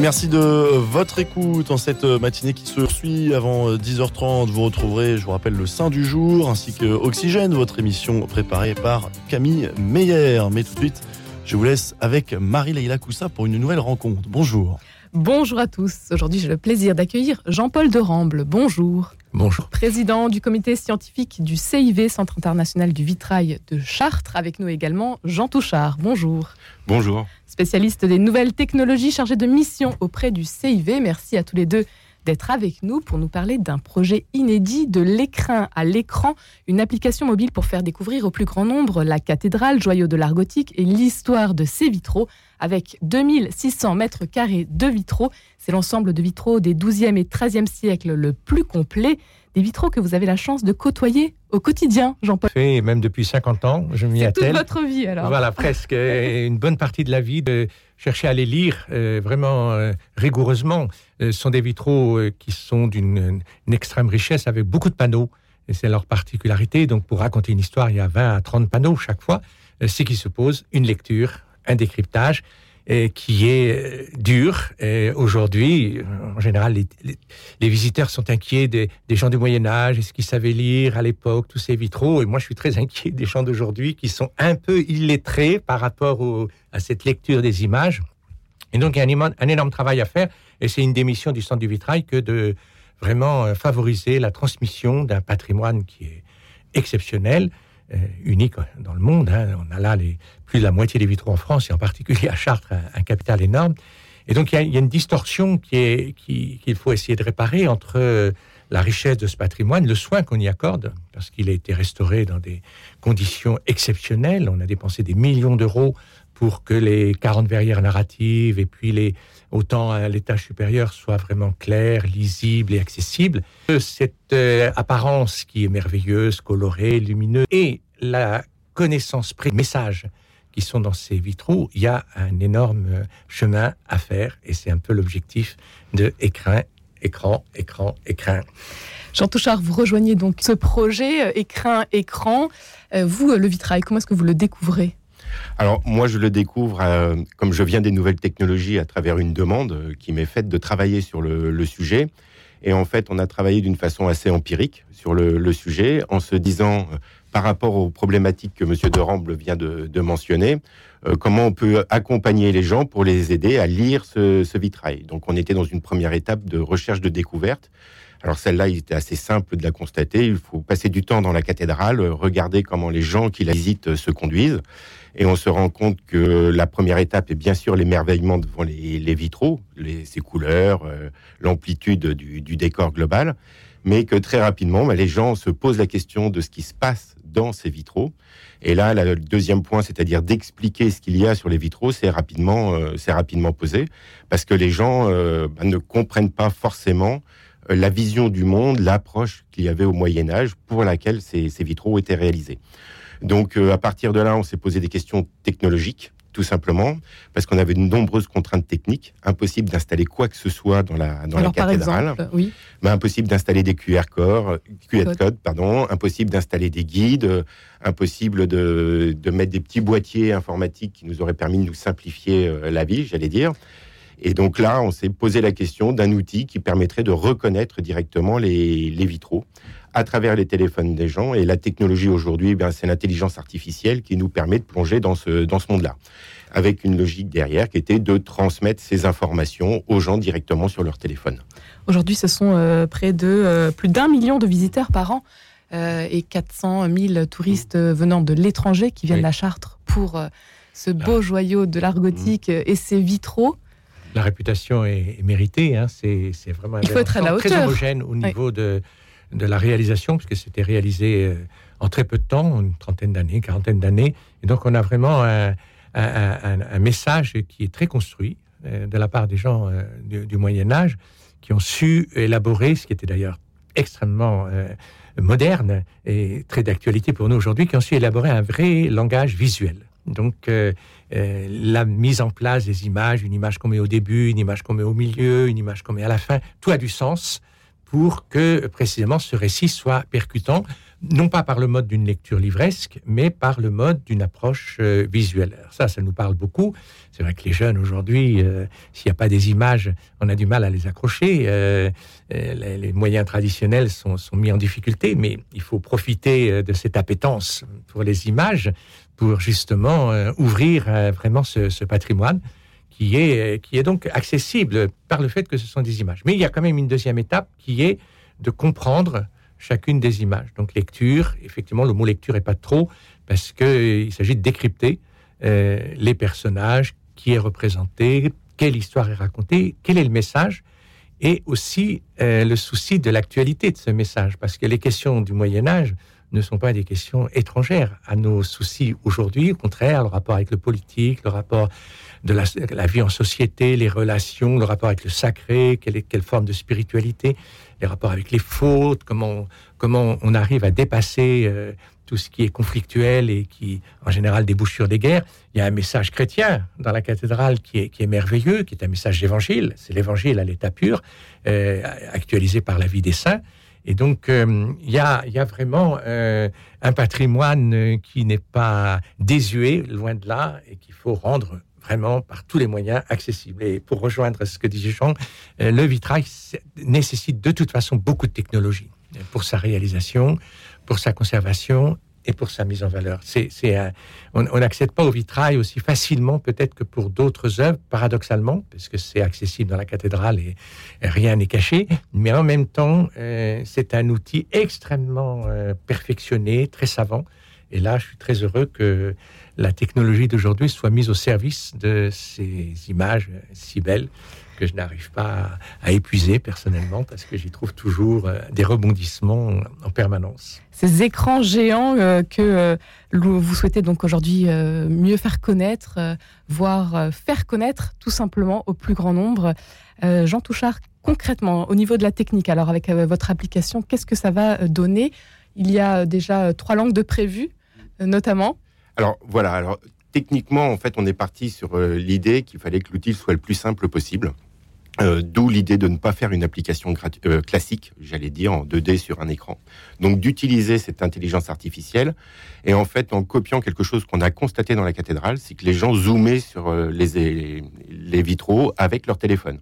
Merci de votre écoute en cette matinée qui se poursuit avant 10h30. Vous retrouverez, je vous rappelle, le sein du jour ainsi que Oxygène, votre émission préparée par Camille Meyer. Mais tout de suite, je vous laisse avec Marie-Leila Coussa pour une nouvelle rencontre. Bonjour. Bonjour à tous. Aujourd'hui, j'ai le plaisir d'accueillir Jean-Paul de Ramble. Bonjour. Bonjour. Président du comité scientifique du CIV, Centre international du vitrail de Chartres. Avec nous également Jean Touchard. Bonjour. Bonjour. Spécialiste des nouvelles technologies chargé de mission auprès du CIV. Merci à tous les deux d'être avec nous pour nous parler d'un projet inédit de l'écrin à l'écran, une application mobile pour faire découvrir au plus grand nombre la cathédrale, joyau de l'art gothique et l'histoire de ses vitraux avec 2600 mètres carrés de vitraux. C'est l'ensemble de vitraux des 12e et 13e siècles le plus complet. Des vitraux que vous avez la chance de côtoyer au quotidien, Jean-Paul. Et même depuis 50 ans, je m'y attelle. toute votre vie alors. Voilà, presque. une bonne partie de la vie de chercher à les lire euh, vraiment euh, rigoureusement. Euh, ce sont des vitraux qui sont d'une extrême richesse avec beaucoup de panneaux. Et c'est leur particularité. Donc, pour raconter une histoire, il y a 20 à 30 panneaux chaque fois. C'est qui se pose une lecture, un décryptage qui est euh, dur. Aujourd'hui, en général, les, visiteurs sont inquiets des, gens du Moyen Âge, est-ce qu'ils savaient lire à l'époque, tous ces vitraux. Et moi, je suis très inquiet des gens d'aujourd'hui qui sont un peu illettrés par rapport à cette lecture des images. Et donc, il y a un, un énorme travail à faire. Et c'est une des missions du Centre du Vitrail que de vraiment euh, favoriser la transmission d'un patrimoine qui est exceptionnel euh, unique dans le monde. Hein. On a là plus de la moitié des vitraux en France, et en particulier à Chartres, un, capital énorme. Et donc il y, a, une distorsion qui, qu'il faut essayer de réparer entre euh, la richesse de ce patrimoine, le soin qu'on y accorde, parce qu'il a été restauré dans des conditions exceptionnelles. On a dépensé des millions d'euros pour que les 40 verrières narratives et puis les, autant à l'étage supérieur soient vraiment clairs, lisibles et accessibles. Cette euh, apparence qui est merveilleuse, colorée, lumineuse, et la connaissance près messages qui sont dans ces vitraux, il y a un énorme euh, chemin à faire et c'est un peu l'objectif de écrin, écran, écran, écran. Jean Touchard, vous rejoignez donc ce projet euh, écrin, écran. Vous, le vitrail, comment est-ce que vous le découvrez? Alors moi, je le découvre, euh, comme je viens des nouvelles technologies, à travers une demande euh, qui m'est faite de travailler sur le, sujet. Et en fait, on a travaillé d'une façon assez empirique sur le, sujet, en se disant, euh, par rapport aux problématiques que M. de Ramble vient de, mentionner, comment on peut accompagner les gens pour les aider à lire ce, vitrail. Donc on était dans une première étape de recherche de découverte. Alors celle-là, il était assez simple de la constater. Il faut passer du temps dans la cathédrale, regarder comment les gens qui la visitent se conduisent. Et on se rend compte que la première étape est bien sûr l'émerveillement devant les, vitraux, les, ces couleurs, euh, l'amplitude du, décor global, mais que très rapidement, bah, les gens se posent la question de ce qui se passe dans ces vitraux. Et là, le deuxième point, c'est-à-dire d'expliquer ce qu'il y a sur les vitraux, c'est rapidement, euh, rapidement posé, parce que les gens euh, bah, ne comprennent pas forcément la vision du monde, l'approche qu'il y avait au Moyen Âge pour laquelle ces, ces vitraux étaient réalisés. Donc euh, à partir de là, on s'est posé des questions technologiques tout simplement, parce qu'on avait de nombreuses contraintes techniques, impossible d'installer quoi que ce soit dans la, dans la cathédrale. oui. Mais impossible d'installer des QR, codes, QR code, pardon, impossible d'installer des guides, impossible de, de, mettre des petits boîtiers informatiques qui nous auraient permis de nous simplifier euh, la vie, j'allais dire. Et donc là, on s'est posé la question d'un outil qui permettrait de reconnaître directement les, les vitraux à travers les téléphones des gens. Et la technologie aujourd'hui, eh c'est l'intelligence artificielle qui nous permet de plonger dans ce, dans ce monde-là, avec une logique derrière qui était de transmettre ces informations aux gens directement sur leur téléphone. Aujourd'hui, ce sont euh, près de euh, plus d'un million de visiteurs par an euh, et 400 000 touristes venant de l'étranger qui viennent à Chartres pour ce beau joyau de l'art gothique et ses vitraux. La réputation est, méritée, hein. c'est vraiment Il faut être à la très homogène au niveau de, de la réalisation, puisque c'était réalisé euh, en très peu de temps, une trentaine d'années, quarantaine d'années. Et donc, on a vraiment un, message qui est très construit euh, de la part des gens euh, du, Moyen Âge, qui ont su élaborer, ce qui était d'ailleurs extrêmement moderne et très d'actualité pour nous aujourd'hui, qui ont su élaborer un vrai langage visuel. Donc, la mise en place des images, une image qu'on met au début, une image qu'on met au milieu, une image qu'on met à la fin, tout a du sens pour que précisément ce récit soit percutant, non pas par le mode d'une lecture livresque, mais par le mode d'une approche euh, visuelle. ça, ça nous parle beaucoup. C'est vrai que les jeunes aujourd'hui, euh, s'il n'y a pas des images, on a du mal à les accrocher. Euh, les, moyens traditionnels sont, mis en difficulté, mais il faut profiter de cette appétence pour les images pour justement ouvrir vraiment ce, patrimoine qui est, qui est donc accessible par le fait que ce sont des images. Mais il y a quand même une deuxième étape qui est de comprendre chacune des images. Donc lecture, effectivement, le mot lecture n'est pas trop, parce qu'il s'agit de décrypter euh, les personnages, qui est représenté, quelle histoire est racontée, quel est le message, et aussi euh, le souci de l'actualité de ce message, parce que les questions du Moyen Âge ne sont pas des questions étrangères à nos soucis aujourd'hui, au contraire, le rapport avec le politique, le rapport de la, vie en société, les relations, le rapport avec le sacré, quelle, forme de spiritualité, les rapports avec les fautes, comment, on arrive à dépasser euh, tout ce qui est conflictuel et qui, en général, débouche sur des guerres. Il y a un message chrétien dans la cathédrale qui est, qui est merveilleux, qui est un message d'évangile. C'est l'évangile à l'état pur, euh, actualisé par la vie des saints. Et donc, euh, il y, a, vraiment un patrimoine qui n'est pas désuet, loin de là, et qu'il faut rendre vraiment par tous les moyens accessibles. Et pour rejoindre ce que disait Jean, euh, le vitrail nécessite de toute façon beaucoup de technologie pour sa réalisation, pour sa conservation pour sa mise en valeur. C'est, on n'accède pas au vitrail aussi facilement peut-être que pour d'autres œuvres, paradoxalement, parce que c'est accessible dans la cathédrale et, rien n'est caché, mais en même temps, euh, c'est un outil extrêmement euh, perfectionné, très savant. Et là, je suis très heureux que la technologie d'aujourd'hui soit mise au service de ces images si belles que je n'arrive pas à, épuiser personnellement parce que j'y trouve toujours euh, des rebondissements en permanence. Ces écrans géants euh, que euh, vous souhaitez donc aujourd'hui mieux faire connaître, voire faire connaître tout simplement au plus grand nombre. Jean Touchard, concrètement, au niveau de la technique, alors avec votre application, qu'est-ce que ça va donner? Il y a déjà trois langues de prévues, notamment. Alors voilà, alors techniquement, en fait, on est parti sur euh, l'idée qu'il fallait que l'outil soit le plus simple possible. Euh, d'où l'idée de ne pas faire une application euh, classique, j'allais dire, en 2D sur un écran. Donc d'utiliser cette intelligence artificielle et en fait en copiant quelque chose qu'on a constaté dans la cathédrale, c'est que les gens zoomaient sur les, les vitraux avec leur téléphone.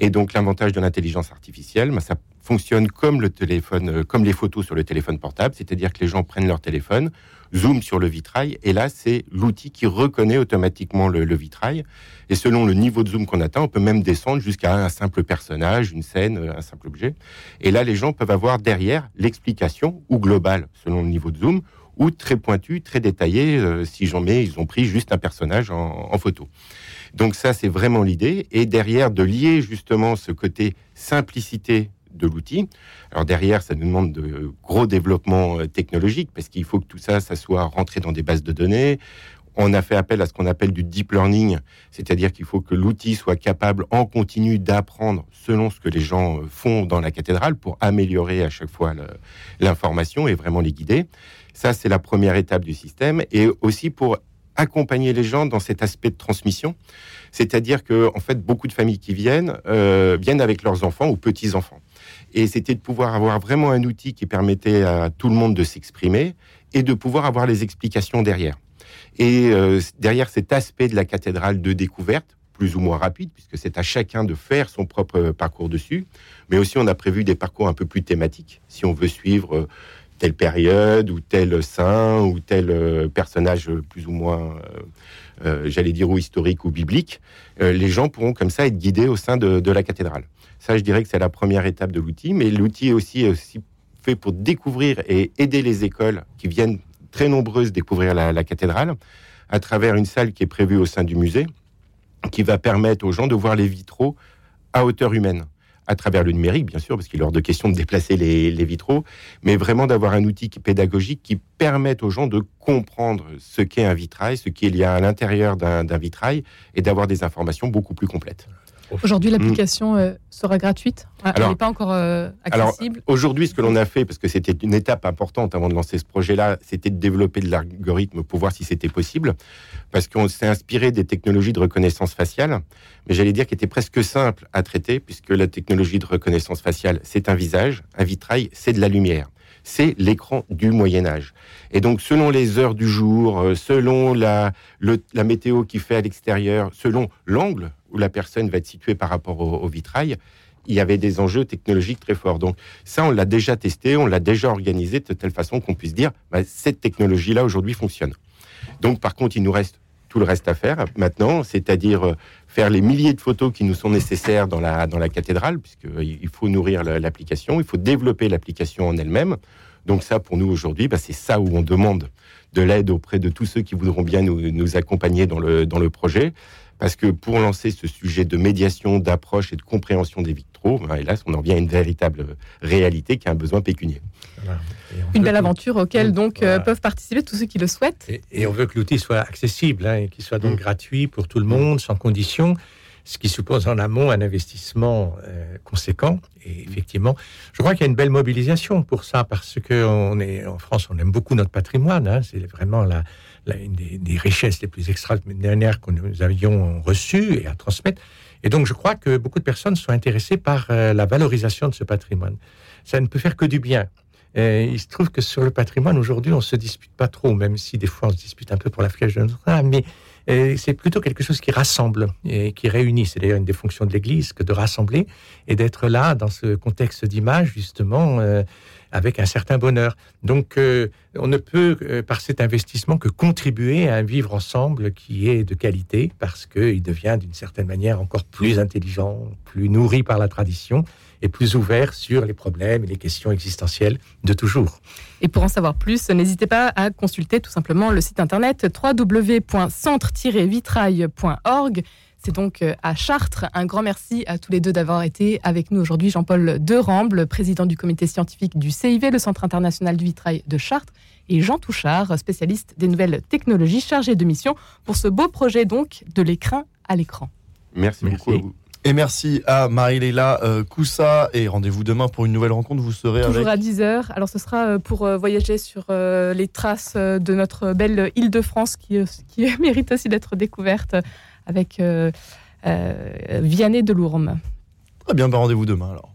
Et donc l'avantage de l'intelligence artificielle, ben, ça fonctionne comme le téléphone, comme les photos sur le téléphone portable, c'est-à-dire que les gens prennent leur téléphone, zoom sur le vitrail, et là, c'est l'outil qui reconnaît automatiquement le, vitrail. Et selon le niveau de zoom qu'on atteint, on peut même descendre jusqu'à un simple personnage, une scène, euh, un simple objet. Et là, les gens peuvent avoir derrière l'explication, ou globale, selon le niveau de zoom, ou très pointu, très détaillé, euh, si j'en mets, ils ont pris juste un personnage en, photo. Donc ça, c'est vraiment l'idée. Et derrière, de lier justement ce côté simplicité de l'outil. Alors derrière, ça nous demande de gros développements euh, technologiques parce qu'il faut que tout ça, ça soit rentré dans des bases de données. On a fait appel à ce qu'on appelle du deep learning, c'est-à-dire qu'il faut que l'outil soit capable en continu d'apprendre selon ce que les gens euh, font dans la cathédrale pour améliorer à chaque fois l'information et vraiment les guider. Ça, c'est la première étape du système et aussi pour accompagner les gens dans cet aspect de transmission. C'est-à-dire que, en fait, beaucoup de familles qui viennent euh, viennent avec leurs enfants ou petits enfants. Et c'était de pouvoir avoir vraiment un outil qui permettait à tout le monde de s'exprimer et de pouvoir avoir les explications derrière. Et euh, derrière cet aspect de la cathédrale de découverte, plus ou moins rapide, puisque c'est à chacun de faire son propre parcours dessus, mais aussi on a prévu des parcours un peu plus thématiques, si on veut suivre euh, telle période ou tel saint ou tel euh, personnage plus ou moins, j'allais dire, ou historique ou biblique, les gens pourront comme ça être guidés au sein de la cathédrale. Ça, je dirais que c'est la première étape de l'outil, mais l'outil est aussi, aussi fait pour découvrir et aider les écoles qui viennent très nombreuses découvrir la, cathédrale à travers une salle qui est prévue au sein du musée, qui va permettre aux gens de voir les vitraux à hauteur humaine à travers le numérique, bien sûr, parce qu'il est hors de question de déplacer les, vitraux, mais vraiment d'avoir un outil pédagogique qui permette aux gens de comprendre ce qu'est un vitrail, ce qu'il y a à l'intérieur d'un vitrail, et d'avoir des informations beaucoup plus complètes. Aujourd'hui, l'application euh, sera gratuite Elle n'est pas encore euh, accessible. Aujourd'hui, ce que l'on a fait, parce que c'était une étape importante avant de lancer ce projet-là, c'était de développer de l'algorithme pour voir si c'était possible, parce qu'on s'est inspiré des technologies de reconnaissance faciale, mais j'allais dire qui étaient presque simples à traiter, puisque la technologie de reconnaissance faciale, c'est un visage, un vitrail, c'est de la lumière. C'est l'écran du Moyen Âge. Et donc, selon les heures du jour, euh, selon la, la météo qui fait à l'extérieur, selon l'angle où la personne va être située par rapport au, au vitrail, il y avait des enjeux technologiques très forts. Donc, ça, on l'a déjà testé, on l'a déjà organisé de telle façon qu'on puisse dire, bah, cette technologie-là aujourd'hui fonctionne. Donc, par contre, il nous reste tout le reste à faire maintenant, c'est-à-dire euh, faire les milliers de photos qui nous sont nécessaires dans la, dans la cathédrale, puisqu'il faut nourrir la- l'application, il faut développer l'application en elle-même. Donc ça, pour nous aujourd'hui, bah, c'est ça où on demande de l'aide auprès de tous ceux qui voudront bien nous, nous accompagner dans le, dans le projet. Parce que pour lancer ce sujet de médiation, d'approche et de compréhension des vitraux, bah, hélas, on en vient à une véritable réalité qui a un besoin pécunier. Voilà. Une belle que- aventure auquel donc euh, peuvent participer tous ceux qui le souhaitent. Et, et on veut que l'outil soit accessible hein, et qu'il soit donc Mm. gratuit pour tout le monde, sans condition, ce qui suppose en amont un investissement euh, conséquent. Et effectivement, je crois qu'il y a une belle mobilisation pour ça, parce que on est en France, on aime beaucoup notre patrimoine. hein, c'est vraiment la, une des, richesses les plus extraordinaires que nous avions reçues et à transmettre. Et donc, je crois que beaucoup de personnes sont intéressées par euh, la valorisation de ce patrimoine. Ça ne peut faire que du bien. Il se trouve que sur le patrimoine, aujourd'hui, on se dispute pas trop, même si des fois on se dispute un peu pour la flèche de notre âme, mais euh, c'est plutôt quelque chose qui rassemble et qui réunit. C'est d'ailleurs une des fonctions de l'Église que de rassembler et d'être là dans ce contexte d'image, justement, euh, avec un certain bonheur. Donc, euh, on ne peut, euh, par cet investissement, que contribuer à un vivre ensemble qui est de qualité, parce qu'il devient d'une certaine manière encore plus intelligent, plus nourri par la tradition et plus ouvert sur les problèmes et les questions existentielles de toujours. Et pour en savoir plus, n'hésitez pas à consulter tout simplement le site internet www.centre-vitrail.org. C'est donc euh, à Chartres. Un grand merci à tous les deux d'avoir été avec nous aujourd'hui. Jean-Paul Deramble, président du comité scientifique du CIV, le Centre international du vitrail de Chartres, et Jean Touchard, spécialiste des nouvelles technologies, chargé de mission pour ce beau projet donc de l'écran à l'écran. Merci, Merci. beaucoup à vous. Et merci à Marie-Léla euh, Coussa. Et rendez-vous demain pour une nouvelle rencontre. Vous serez Toujours avec. à 10h. Alors ce sera euh, pour euh, voyager sur euh, les traces euh, de notre belle Île-de-France qui, euh, qui mérite aussi d'être découverte avec euh, euh, Vianney de Lourmes. Très bien, bah, rendez-vous demain alors.